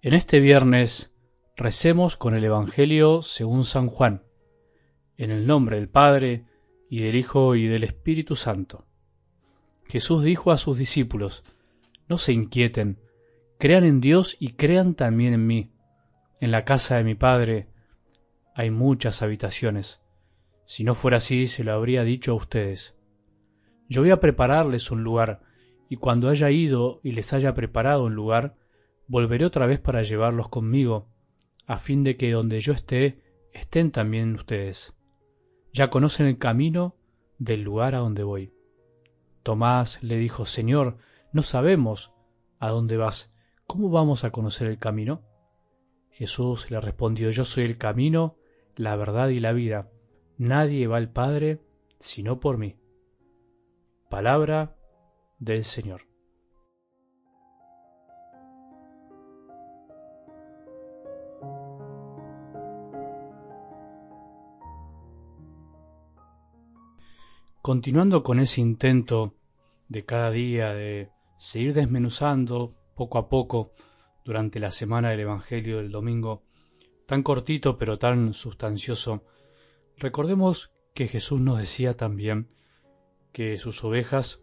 En este viernes recemos con el Evangelio según San Juan, en el nombre del Padre, y del Hijo, y del Espíritu Santo. Jesús dijo a sus discípulos, No se inquieten, crean en Dios y crean también en mí. En la casa de mi Padre hay muchas habitaciones. Si no fuera así, se lo habría dicho a ustedes. Yo voy a prepararles un lugar, y cuando haya ido y les haya preparado un lugar, volveré otra vez para llevarlos conmigo, a fin de que donde yo esté, estén también ustedes. Ya conocen el camino del lugar a donde voy. Tomás le dijo, Señor, no sabemos a dónde vas. ¿Cómo vamos a conocer el camino? Jesús le respondió, Yo soy el camino, la verdad y la vida. Nadie va al Padre sino por mí. Palabra del Señor. Continuando con ese intento de cada día de seguir desmenuzando poco a poco durante la semana del Evangelio del domingo, tan cortito pero tan sustancioso, recordemos que Jesús nos decía también que sus ovejas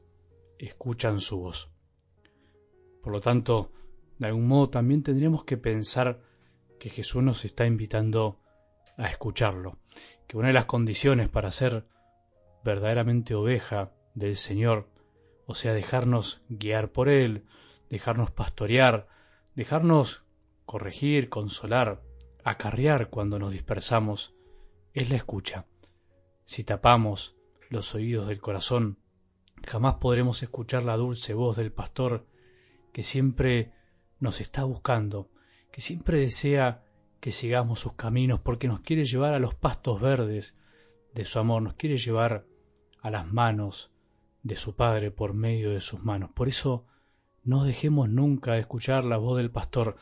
escuchan su voz. Por lo tanto, de algún modo también tendríamos que pensar que Jesús nos está invitando a escucharlo, que una de las condiciones para ser verdaderamente oveja del Señor, o sea, dejarnos guiar por Él, dejarnos pastorear, dejarnos corregir, consolar, acarrear cuando nos dispersamos, es la escucha. Si tapamos los oídos del corazón, jamás podremos escuchar la dulce voz del pastor que siempre nos está buscando, que siempre desea que sigamos sus caminos porque nos quiere llevar a los pastos verdes de su amor, nos quiere llevar a las manos de su Padre por medio de sus manos. Por eso no dejemos nunca de escuchar la voz del pastor.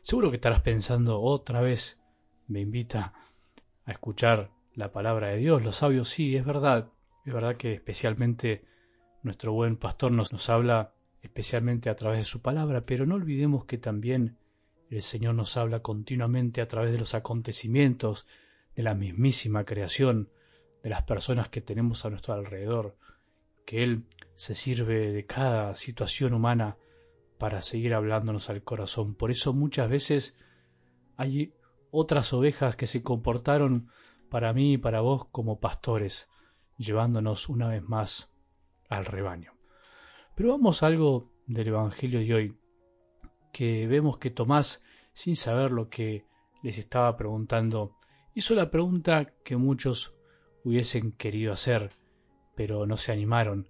Seguro que estarás pensando otra vez, me invita a escuchar la palabra de Dios. Los sabios sí, es verdad. Es verdad que especialmente nuestro buen pastor nos, nos habla especialmente a través de su palabra, pero no olvidemos que también el Señor nos habla continuamente a través de los acontecimientos de la mismísima creación, de las personas que tenemos a nuestro alrededor, que Él se sirve de cada situación humana para seguir hablándonos al corazón. Por eso muchas veces hay otras ovejas que se comportaron para mí y para vos como pastores, llevándonos una vez más al rebaño. Pero vamos a algo del Evangelio de hoy, que vemos que Tomás, sin saber lo que les estaba preguntando, hizo la pregunta que muchos hubiesen querido hacer, pero no se animaron.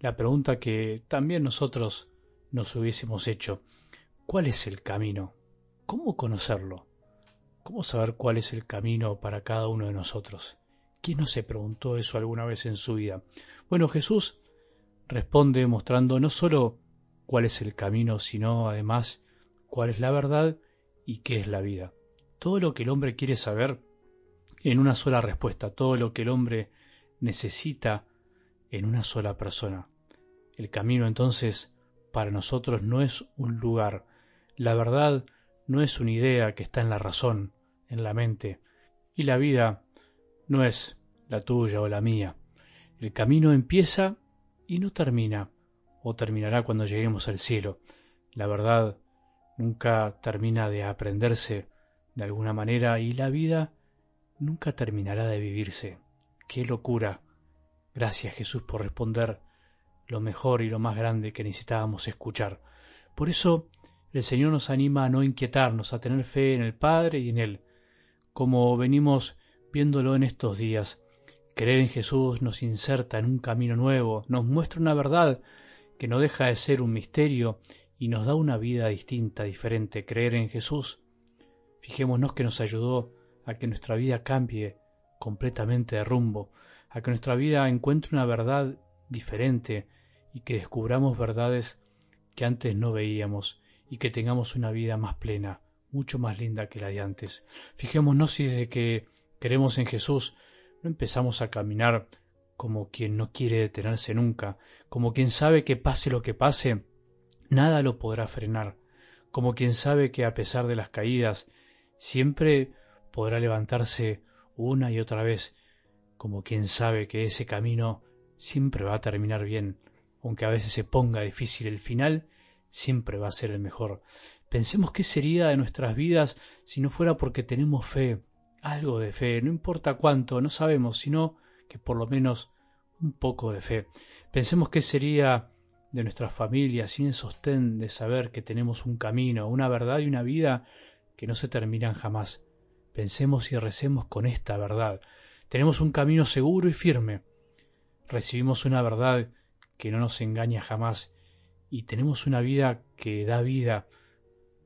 La pregunta que también nosotros nos hubiésemos hecho, ¿cuál es el camino? ¿Cómo conocerlo? ¿Cómo saber cuál es el camino para cada uno de nosotros? ¿Quién no se preguntó eso alguna vez en su vida? Bueno, Jesús responde mostrando no sólo cuál es el camino, sino además cuál es la verdad y qué es la vida. Todo lo que el hombre quiere saber en una sola respuesta, todo lo que el hombre necesita en una sola persona. El camino entonces para nosotros no es un lugar, la verdad no es una idea que está en la razón, en la mente, y la vida no es la tuya o la mía. El camino empieza y no termina, o terminará cuando lleguemos al cielo. La verdad nunca termina de aprenderse de alguna manera y la vida nunca terminará de vivirse. ¡Qué locura! Gracias Jesús por responder lo mejor y lo más grande que necesitábamos escuchar. Por eso el Señor nos anima a no inquietarnos, a tener fe en el Padre y en Él. Como venimos viéndolo en estos días, creer en Jesús nos inserta en un camino nuevo, nos muestra una verdad que no deja de ser un misterio y nos da una vida distinta, diferente. Creer en Jesús, fijémonos que nos ayudó a que nuestra vida cambie completamente de rumbo, a que nuestra vida encuentre una verdad diferente y que descubramos verdades que antes no veíamos y que tengamos una vida más plena, mucho más linda que la de antes. Fijémonos si desde que creemos en Jesús no empezamos a caminar como quien no quiere detenerse nunca, como quien sabe que pase lo que pase, nada lo podrá frenar, como quien sabe que a pesar de las caídas, siempre podrá levantarse una y otra vez, como quien sabe que ese camino siempre va a terminar bien, aunque a veces se ponga difícil el final, siempre va a ser el mejor. Pensemos qué sería de nuestras vidas si no fuera porque tenemos fe, algo de fe, no importa cuánto, no sabemos, sino que por lo menos un poco de fe. Pensemos qué sería de nuestras familias sin el sostén de saber que tenemos un camino, una verdad y una vida que no se terminan jamás. Pensemos y recemos con esta verdad. Tenemos un camino seguro y firme. Recibimos una verdad que no nos engaña jamás y tenemos una vida que da vida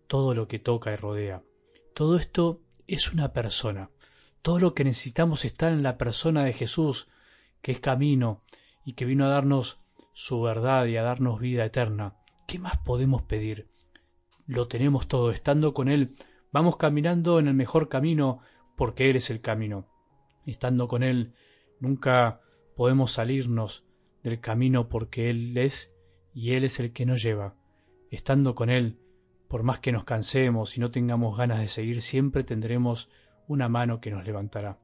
todo lo que toca y rodea. Todo esto es una persona. Todo lo que necesitamos está en la persona de Jesús, que es camino y que vino a darnos su verdad y a darnos vida eterna. ¿Qué más podemos pedir? Lo tenemos todo, estando con Él, vamos caminando en el mejor camino porque Él es el camino. Estando con Él, nunca podemos salirnos del camino porque Él es y Él es el que nos lleva. Estando con Él, por más que nos cansemos y no tengamos ganas de seguir, siempre tendremos una mano que nos levantará.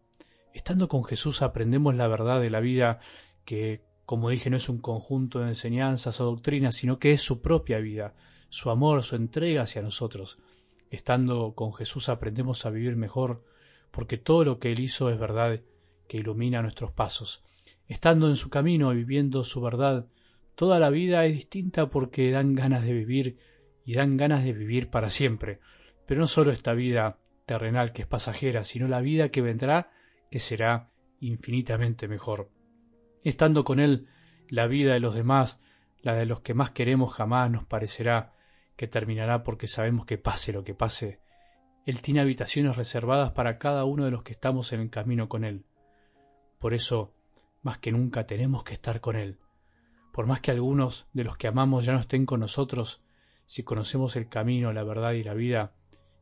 Estando con Jesús aprendemos la verdad de la vida que, como dije, no es un conjunto de enseñanzas o doctrinas, sino que es su propia vida, su amor, su entrega hacia nosotros. Estando con Jesús aprendemos a vivir mejor, porque todo lo que Él hizo es verdad que ilumina nuestros pasos. Estando en su camino y viviendo su verdad, toda la vida es distinta porque dan ganas de vivir y dan ganas de vivir para siempre. Pero no solo esta vida terrenal que es pasajera, sino la vida que vendrá que será infinitamente mejor. Estando con Él, la vida de los demás, la de los que más queremos jamás nos parecerá que terminará porque sabemos que pase lo que pase. Él tiene habitaciones reservadas para cada uno de los que estamos en el camino con Él. Por eso, más que nunca tenemos que estar con Él. Por más que algunos de los que amamos ya no estén con nosotros, si conocemos el camino, la verdad y la vida,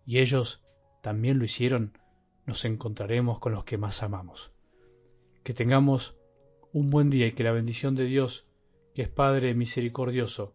y ellos también lo hicieron, nos encontraremos con los que más amamos. Que tengamos un buen día y que la bendición de Dios, que es Padre misericordioso,